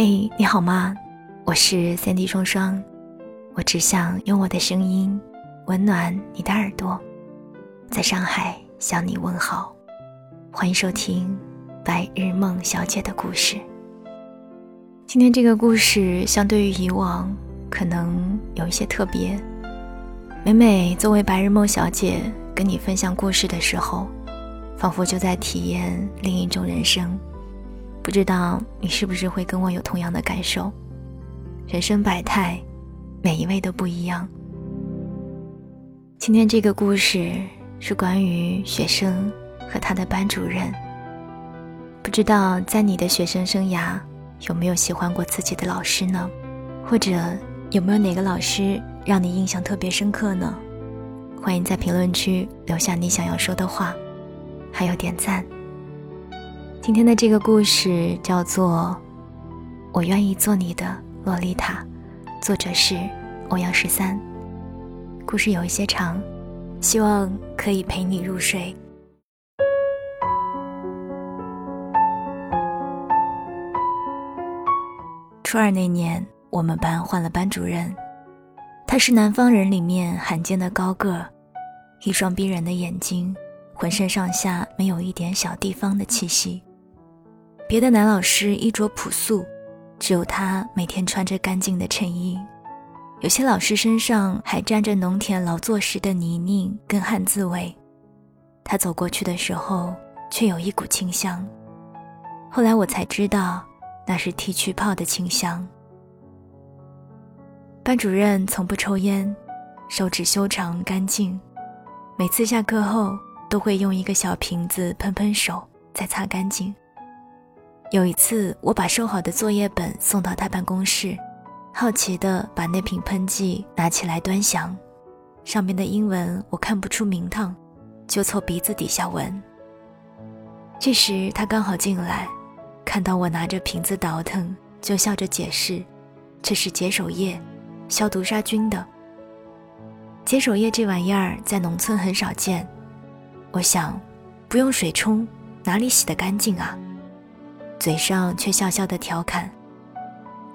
嘿，你好吗？我是三 D 双双，我只想用我的声音温暖你的耳朵，在上海向你问好，欢迎收听《白日梦小姐的故事》。今天这个故事相对于以往，可能有一些特别。每每作为白日梦小姐跟你分享故事的时候，仿佛就在体验另一种人生。不知道你是不是会跟我有同样的感受？人生百态，每一位都不一样。今天这个故事是关于学生和他的班主任。不知道在你的学生生涯有没有喜欢过自己的老师呢？或者有没有哪个老师让你印象特别深刻呢？欢迎在评论区留下你想要说的话，还有点赞。今天的这个故事叫做《我愿意做你的洛丽塔》，作者是欧阳十三。故事有一些长，希望可以陪你入睡。初二那年，我们班换了班主任，他是南方人里面罕见的高个，一双逼人的眼睛，浑身上下没有一点小地方的气息。别的男老师衣着朴素，只有他每天穿着干净的衬衣。有些老师身上还沾着农田劳作时的泥泞跟汗渍味。他走过去的时候，却有一股清香。后来我才知道，那是剃须泡的清香。班主任从不抽烟，手指修长干净，每次下课后都会用一个小瓶子喷喷手，再擦干净。有一次，我把收好的作业本送到他办公室，好奇地把那瓶喷剂拿起来端详，上面的英文我看不出名堂，就凑鼻子底下闻。这时他刚好进来，看到我拿着瓶子倒腾，就笑着解释：“这是解手液，消毒杀菌的。解手液这玩意儿在农村很少见，我想，不用水冲，哪里洗得干净啊？”嘴上却笑笑的调侃：“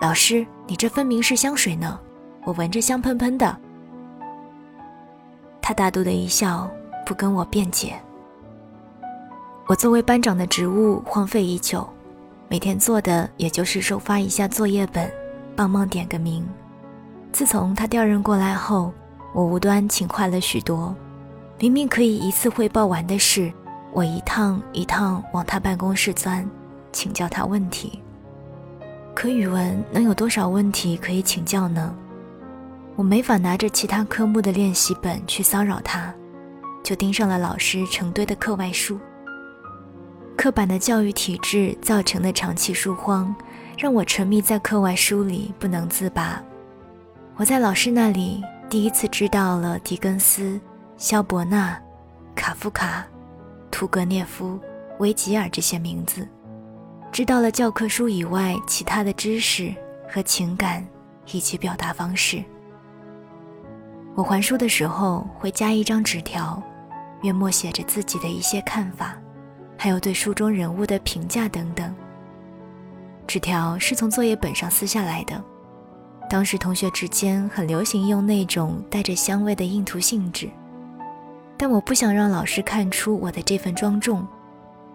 老师，你这分明是香水呢，我闻着香喷喷的。”他大度的一笑，不跟我辩解。我作为班长的职务荒废已久，每天做的也就是收发一下作业本，帮忙点个名。自从他调任过来后，我无端勤快了许多。明明可以一次汇报完的事，我一趟一趟往他办公室钻。请教他问题，可语文能有多少问题可以请教呢？我没法拿着其他科目的练习本去骚扰他，就盯上了老师成堆的课外书。刻板的教育体制造成的长期书荒，让我沉迷在课外书里不能自拔。我在老师那里第一次知道了狄更斯、肖伯纳、卡夫卡、屠格涅夫、维吉尔这些名字。知道了教科书以外其他的知识和情感以及表达方式。我还书的时候会加一张纸条，约莫写着自己的一些看法，还有对书中人物的评价等等。纸条是从作业本上撕下来的，当时同学之间很流行用那种带着香味的印图信纸，但我不想让老师看出我的这份庄重。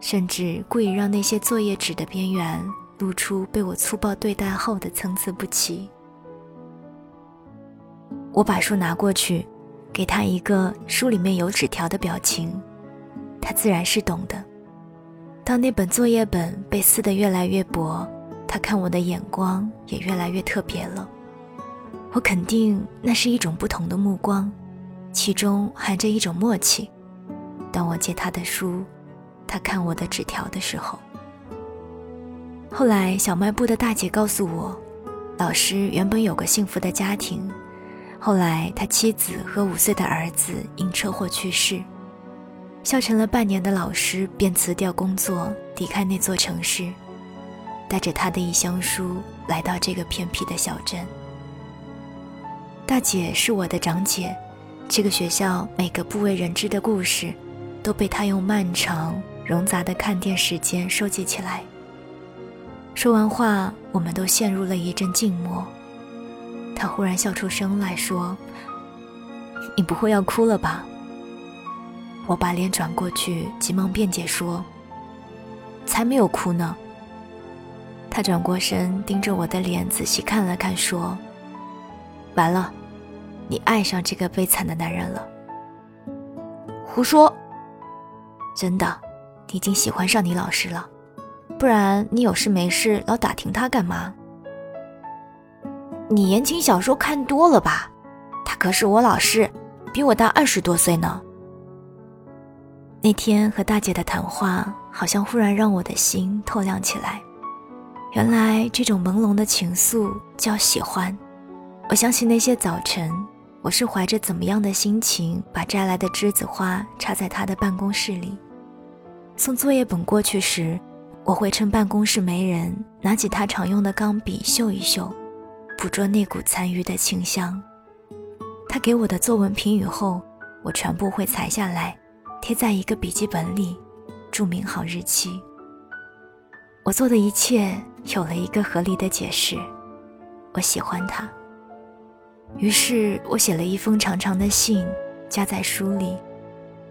甚至故意让那些作业纸的边缘露出被我粗暴对待后的参差不齐。我把书拿过去，给他一个书里面有纸条的表情，他自然是懂的。当那本作业本被撕得越来越薄，他看我的眼光也越来越特别了。我肯定那是一种不同的目光，其中含着一种默契。当我借他的书。他看我的纸条的时候，后来小卖部的大姐告诉我，老师原本有个幸福的家庭，后来他妻子和五岁的儿子因车祸去世，笑成了半年的老师便辞掉工作，离开那座城市，带着他的一箱书来到这个偏僻的小镇。大姐是我的长姐，这个学校每个不为人知的故事，都被她用漫长。冗杂的看店时间收集起来。说完话，我们都陷入了一阵静默。他忽然笑出声来说：“你不会要哭了吧？”我把脸转过去，急忙辩解说：“才没有哭呢。”他转过身，盯着我的脸仔细看了看，说：“完了，你爱上这个悲惨的男人了。”胡说！真的，你已经喜欢上你老师了，不然你有事没事老打听他干嘛？你言情小说看多了吧？他可是我老师，比我大二十多岁呢。那天和大姐的谈话，好像忽然让我的心透亮起来。原来这种朦胧的情愫叫喜欢。我想起那些早晨。我是怀着怎么样的心情，把摘来的栀子花插在他的办公室里。送作业本过去时，我会趁办公室没人，拿起他常用的钢笔嗅一嗅，捕捉那股残余的清香。他给我的作文评语后，我全部会裁下来，贴在一个笔记本里，注明好日期。我做的一切有了一个合理的解释，我喜欢他。于是我写了一封长长的信，夹在书里，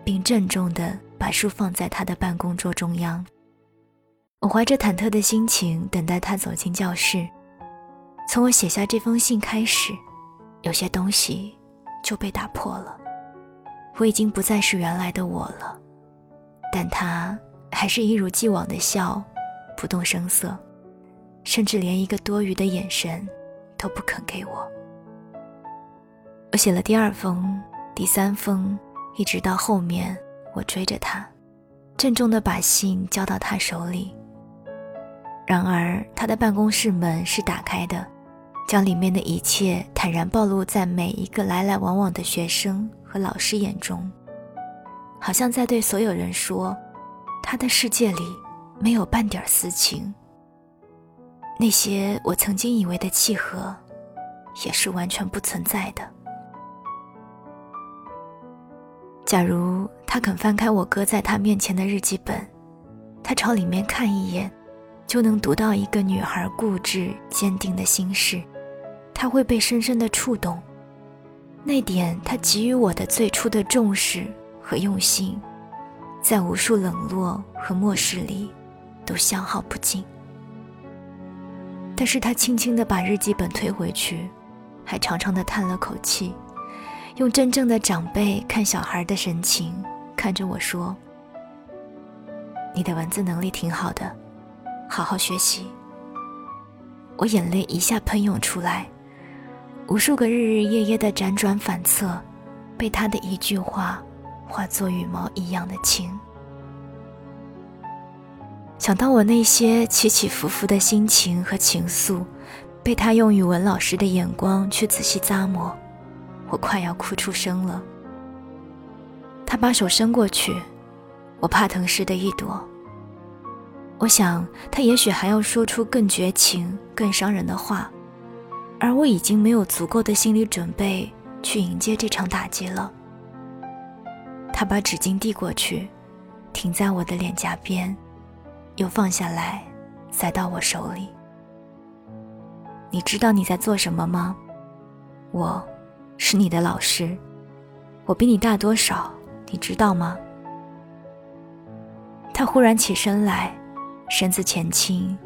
并郑重地把书放在他的办公桌中央。我怀着忐忑的心情等待他走进教室。从我写下这封信开始，有些东西就被打破了。我已经不再是原来的我了，但他还是一如既往的笑，不动声色，甚至连一个多余的眼神都不肯给我。我写了第二封、第三封，一直到后面，我追着他，郑重地把信交到他手里。然而，他的办公室门是打开的，将里面的一切坦然暴露在每一个来来往往的学生和老师眼中，好像在对所有人说：他的世界里没有半点私情。那些我曾经以为的契合，也是完全不存在的。假如他肯翻开我搁在他面前的日记本，他朝里面看一眼，就能读到一个女孩固执坚定的心事，他会被深深的触动。那点他给予我的最初的重视和用心，在无数冷落和漠视里，都消耗不尽。但是他轻轻地把日记本推回去，还长长的叹了口气。用真正的长辈看小孩的神情看着我说：“你的文字能力挺好的，好好学习。”我眼泪一下喷涌出来，无数个日日夜夜的辗转反侧，被他的一句话化作羽毛一样的轻。想到我那些起起伏伏的心情和情愫，被他用语文老师的眼光去仔细咂摸。我快要哭出声了。他把手伸过去，我怕疼似的一躲。我想他也许还要说出更绝情、更伤人的话，而我已经没有足够的心理准备去迎接这场打击了。他把纸巾递过去，停在我的脸颊边，又放下来，塞到我手里。你知道你在做什么吗？我。是你的老师，我比你大多少？你知道吗？他忽然起身来，身子前倾，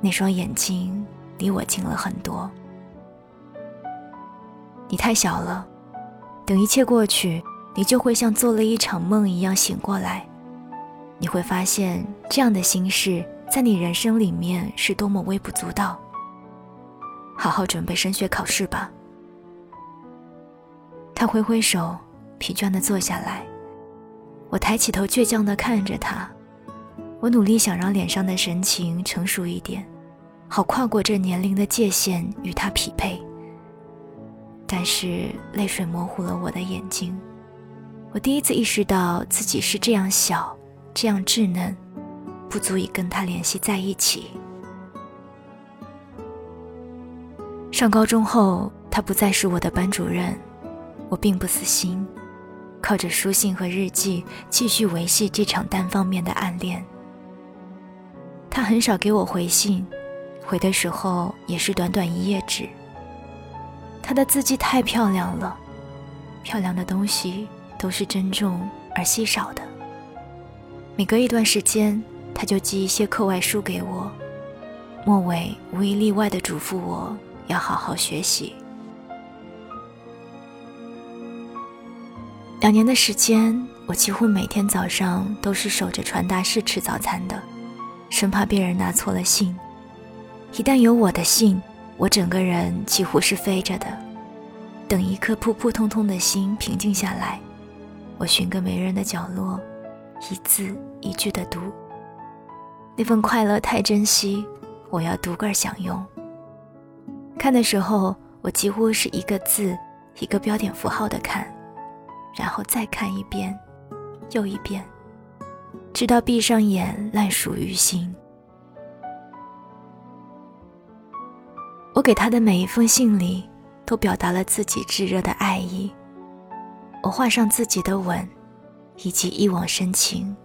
那双眼睛离我近了很多。你太小了，等一切过去，你就会像做了一场梦一样醒过来。你会发现，这样的心事在你人生里面是多么微不足道。好好准备升学考试吧。他挥挥手，疲倦地坐下来。我抬起头，倔强地看着他。我努力想让脸上的神情成熟一点，好跨过这年龄的界限与他匹配。但是泪水模糊了我的眼睛。我第一次意识到自己是这样小，这样稚嫩，不足以跟他联系在一起。上高中后，他不再是我的班主任。我并不死心，靠着书信和日记继续维系这场单方面的暗恋。他很少给我回信，回的时候也是短短一页纸。他的字迹太漂亮了，漂亮的东西都是珍重而稀少的。每隔一段时间，他就寄一些课外书给我，末尾无一例外的嘱咐我要好好学习。两年的时间，我几乎每天早上都是守着传达室吃早餐的，生怕别人拿错了信。一旦有我的信，我整个人几乎是飞着的。等一颗普普通通的心平静下来，我寻个没人的角落，一字一句的读。那份快乐太珍惜，我要独个享用。看的时候，我几乎是一个字一个标点符号的看。然后再看一遍，又一遍，直到闭上眼，烂熟于心。我给他的每一封信里，都表达了自己炙热的爱意。我画上自己的吻，以及一往深情。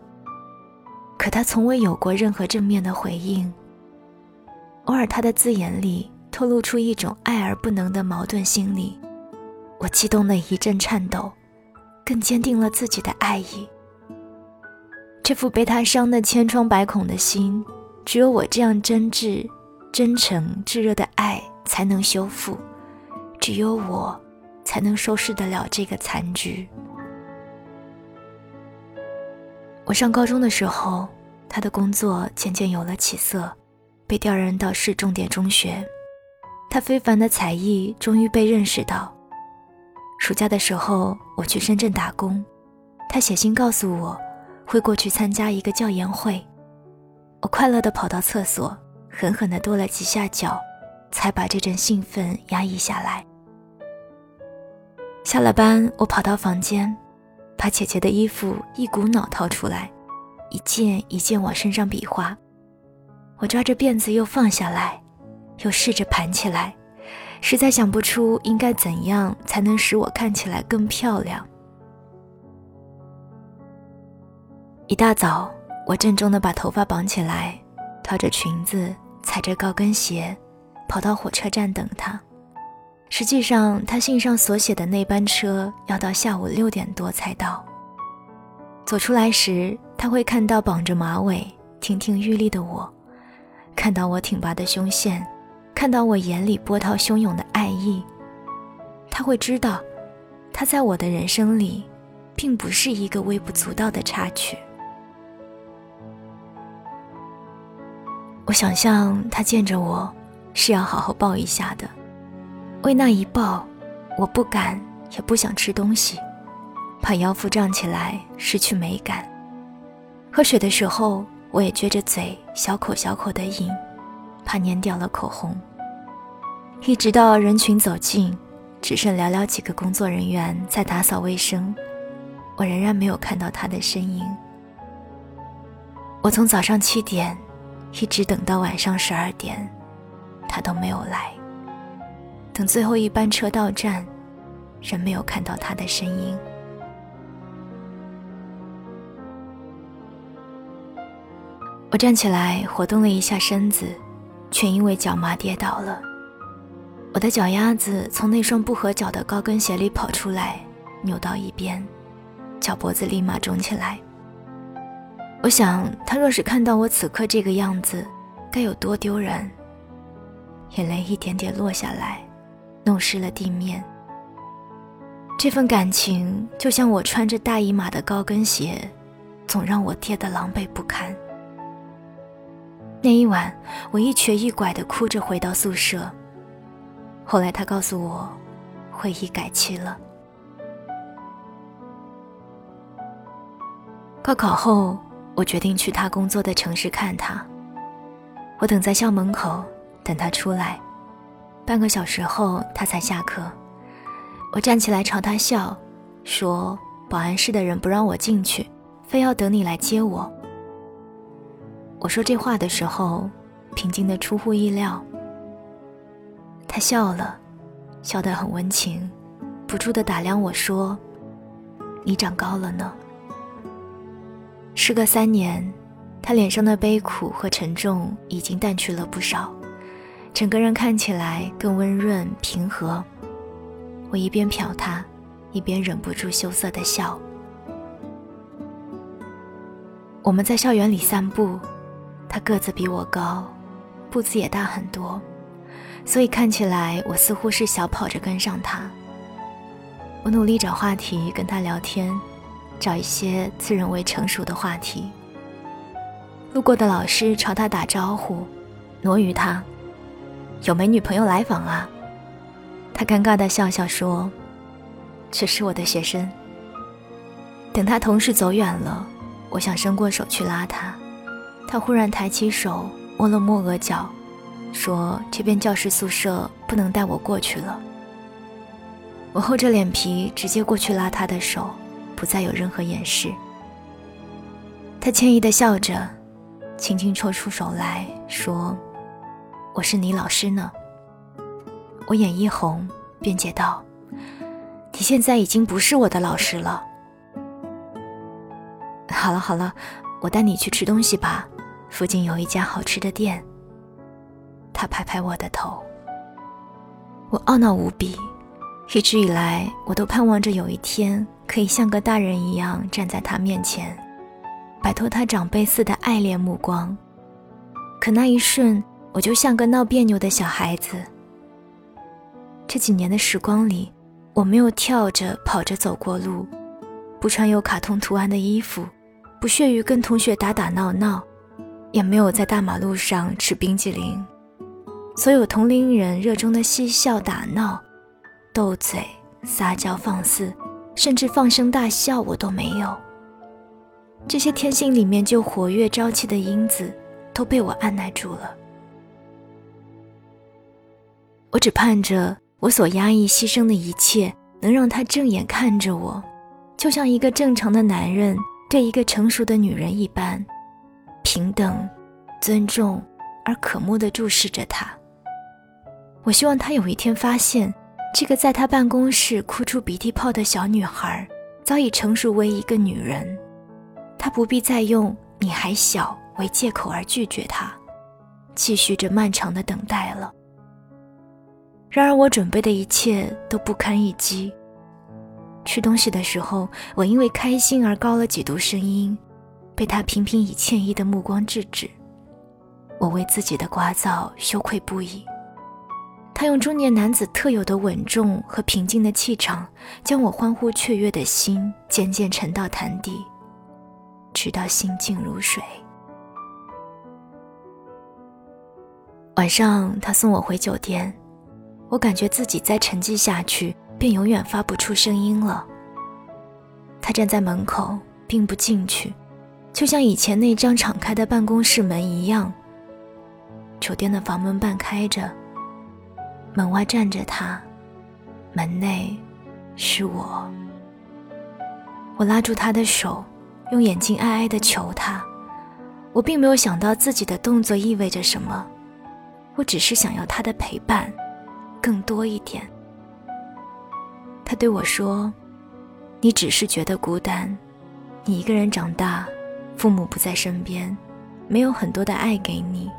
可他从未有过任何正面的回应。偶尔，他的字眼里透露出一种爱而不能的矛盾心理。我激动的一阵颤抖。更坚定了自己的爱意。这副被他伤得千疮百孔的心，只有我这样真挚、真诚、炙热的爱才能修复，只有我才能收拾得了这个残局。我上高中的时候，他的工作渐渐有了起色，被调任到市重点中学，他非凡的才艺终于被认识到。暑假的时候，我去深圳打工，他写信告诉我，会过去参加一个教研会。我快乐地跑到厕所，狠狠地跺了几下脚，才把这阵兴奋压抑下来。下了班，我跑到房间，把姐姐的衣服一股脑掏出来，一件一件往身上比划。我抓着辫子又放下来，又试着盘起来。实在想不出应该怎样才能使我看起来更漂亮。一大早，我郑重地把头发绑起来，套着裙子，踩着高跟鞋，跑到火车站等他。实际上，他信上所写的那班车要到下午六点多才到。走出来时，他会看到绑着马尾、亭亭玉立的我，看到我挺拔的胸线。看到我眼里波涛汹涌的爱意，他会知道，他在我的人生里，并不是一个微不足道的插曲。我想象他见着我，是要好好抱一下的。为那一抱，我不敢也不想吃东西，怕腰腹胀起来失去美感。喝水的时候，我也撅着嘴，小口小口的饮。怕粘掉了口红。一直到人群走近，只剩寥寥几个工作人员在打扫卫生，我仍然没有看到他的身影。我从早上七点一直等到晚上十二点，他都没有来。等最后一班车到站，仍没有看到他的身影。我站起来活动了一下身子。却因为脚麻跌倒了，我的脚丫子从那双不合脚的高跟鞋里跑出来，扭到一边，脚脖子立马肿起来。我想，他若是看到我此刻这个样子，该有多丢人。眼泪一点点落下来，弄湿了地面。这份感情就像我穿着大姨妈的高跟鞋，总让我跌得狼狈不堪。那一晚，我一瘸一拐地哭着回到宿舍。后来他告诉我，会议改期了。高考后，我决定去他工作的城市看他。我等在校门口，等他出来。半个小时后，他才下课。我站起来朝他笑，说：“保安室的人不让我进去，非要等你来接我。”我说这话的时候，平静的出乎意料。他笑了，笑得很温情，不住的打量我说：“你长高了呢。”时隔三年，他脸上的悲苦和沉重已经淡去了不少，整个人看起来更温润平和。我一边瞟他，一边忍不住羞涩的笑。我们在校园里散步，他个子比我高，步子也大很多，所以看起来我似乎是小跑着跟上他。我努力找话题跟他聊天，找一些自认为成熟的话题。路过的老师朝他打招呼，挪于他，有没女朋友来访啊？他尴尬的笑笑说：“这是我的学生。”等他同事走远了，我想伸过手去拉他，他忽然抬起手摸了摸额角，说：“这边教室宿舍不能带我过去了。”我厚着脸皮直接过去拉他的手，不再有任何掩饰。他歉意的笑着，轻轻抽出手来说：“我是你老师呢。”我眼一红，辩解道：“你现在已经不是我的老师了。”好了好了，我带你去吃东西吧，附近有一家好吃的店。他拍拍我的头，我懊恼无比。一直以来，我都盼望着有一天可以像个大人一样站在他面前，摆脱他长辈似的爱恋目光。可那一瞬，我就像个闹别扭的小孩子。这几年的时光里，我没有跳着跑着走过路，不穿有卡通图案的衣服，不屑于跟同学打打闹闹，也没有在大马路上吃冰激凌。所有同龄人热衷的嬉笑打闹。斗嘴、撒娇、放肆，甚至放声大笑，我都没有。这些天性里面就活跃朝气的因子，都被我按耐住了。我只盼着我所压抑、牺牲的一切，能让他正眼看着我，就像一个正常的男人对一个成熟的女人一般，平等、尊重而可慕地注视着他。我希望他有一天发现。这个在他办公室哭出鼻涕泡的小女孩，早已成熟为一个女人，他不必再用“你还小”为借口而拒绝她，继续着漫长的等待了。然而，我准备的一切都不堪一击。吃东西的时候，我因为开心而高了几度声音，被他频频以歉意的目光制止。我为自己的聒噪羞愧不已。他用中年男子特有的稳重和平静的气场，将我欢呼雀跃的心渐渐沉到潭底，直到心静如水。晚上，他送我回酒店，我感觉自己再沉寂下去，便永远发不出声音了。他站在门口，并不进去，就像以前那张敞开的办公室门一样。酒店的房门半开着。门外站着他，门内是我。我拉住他的手，用眼睛哀哀的求他。我并没有想到自己的动作意味着什么，我只是想要他的陪伴，更多一点。他对我说：“你只是觉得孤单，你一个人长大，父母不在身边，没有很多的爱给你。”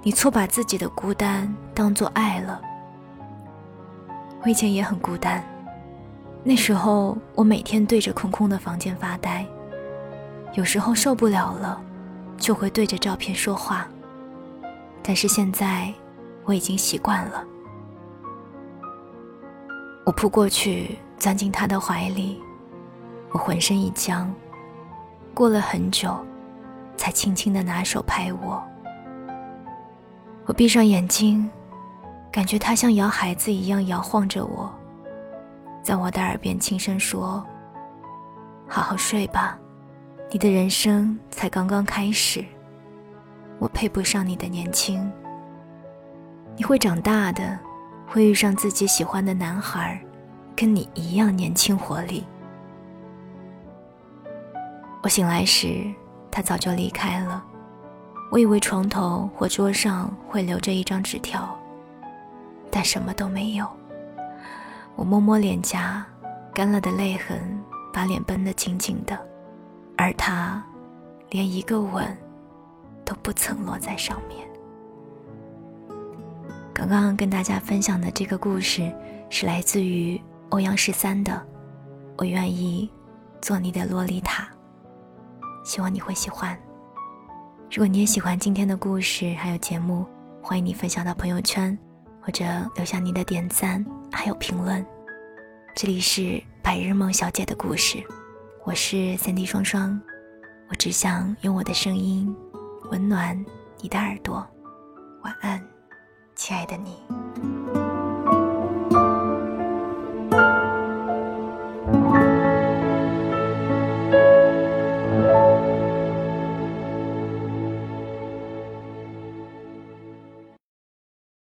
你错把自己的孤单当做爱了。我以前也很孤单，那时候我每天对着空空的房间发呆，有时候受不了了，就会对着照片说话。但是现在我已经习惯了。我扑过去，钻进他的怀里，我浑身一僵，过了很久，才轻轻的拿手拍我。我闭上眼睛，感觉他像摇孩子一样摇晃着我，在我的耳边轻声说：“好好睡吧，你的人生才刚刚开始。我配不上你的年轻，你会长大的，会遇上自己喜欢的男孩，跟你一样年轻活力。”我醒来时，他早就离开了。我以为床头或桌上会留着一张纸条，但什么都没有。我摸摸脸颊，干了的泪痕把脸绷得紧紧的，而他连一个吻都不曾落在上面。刚刚跟大家分享的这个故事是来自于欧阳十三的《我愿意做你的洛丽塔》，希望你会喜欢。如果你也喜欢今天的故事还有节目，欢迎你分享到朋友圈，或者留下你的点赞还有评论。这里是白日梦小姐的故事，我是三 D 双双，我只想用我的声音温暖你的耳朵。晚安，亲爱的你。